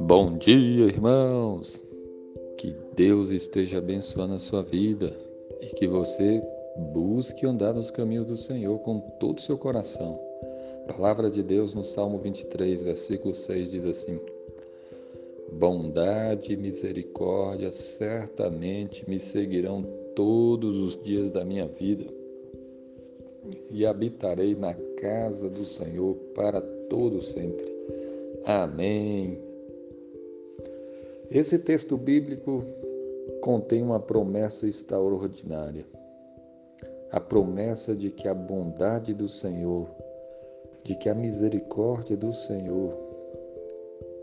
Bom dia, irmãos! Que Deus esteja abençoando a sua vida e que você busque andar nos caminhos do Senhor com todo o seu coração. Palavra de Deus no Salmo 23, versículo 6 diz assim: Bondade e misericórdia certamente me seguirão todos os dias da minha vida e habitarei na casa do Senhor para todo sempre. Amém. Esse texto bíblico contém uma promessa extraordinária. A promessa de que a bondade do Senhor, de que a misericórdia do Senhor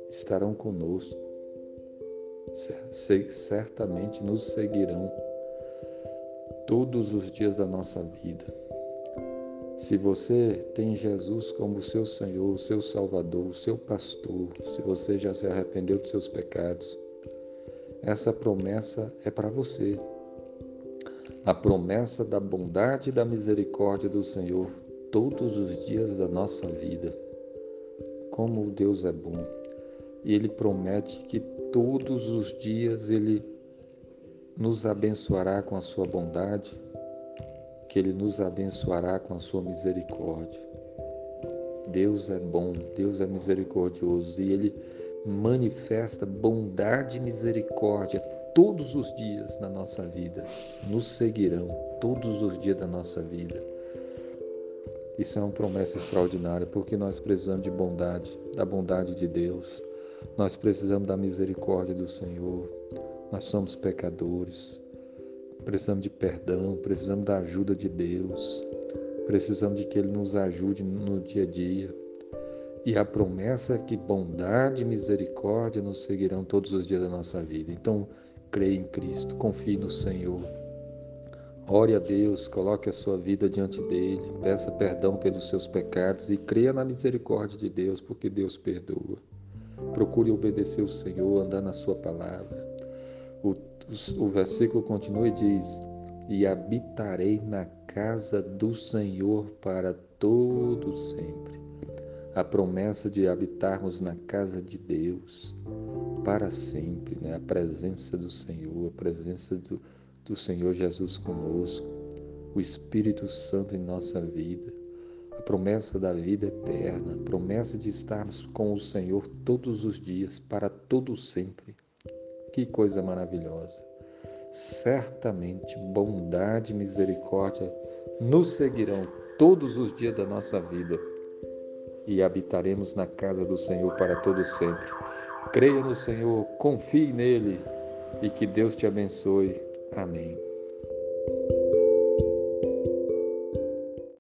estarão conosco. Certamente nos seguirão todos os dias da nossa vida. Se você tem Jesus como seu Senhor, seu Salvador, seu pastor, se você já se arrependeu dos seus pecados, essa promessa é para você. A promessa da bondade e da misericórdia do Senhor todos os dias da nossa vida. Como Deus é bom. E Ele promete que todos os dias Ele nos abençoará com a sua bondade, que Ele nos abençoará com a sua misericórdia. Deus é bom, Deus é misericordioso e Ele manifesta bondade e misericórdia todos os dias na nossa vida, nos seguirão todos os dias da nossa vida. Isso é uma promessa extraordinária, porque nós precisamos de bondade, da bondade de Deus. Nós precisamos da misericórdia do Senhor. Nós somos pecadores precisamos de perdão, precisamos da ajuda de Deus, precisamos de que Ele nos ajude no dia a dia. E a promessa é que bondade e misericórdia nos seguirão todos os dias da nossa vida. Então, creia em Cristo, confie no Senhor. Ore a Deus, coloque a sua vida diante dele, peça perdão pelos seus pecados e creia na misericórdia de Deus, porque Deus perdoa. Procure obedecer o Senhor, andar na sua palavra. O versículo continua e diz: E habitarei na casa do Senhor para todo sempre. A promessa de habitarmos na casa de Deus para sempre, né? a presença do Senhor, a presença do, do Senhor Jesus conosco, o Espírito Santo em nossa vida, a promessa da vida eterna, a promessa de estarmos com o Senhor todos os dias, para todo sempre. Que coisa maravilhosa! Certamente bondade e misericórdia nos seguirão todos os dias da nossa vida e habitaremos na casa do Senhor para todo sempre. Creia no Senhor, confie nele e que Deus te abençoe. Amém.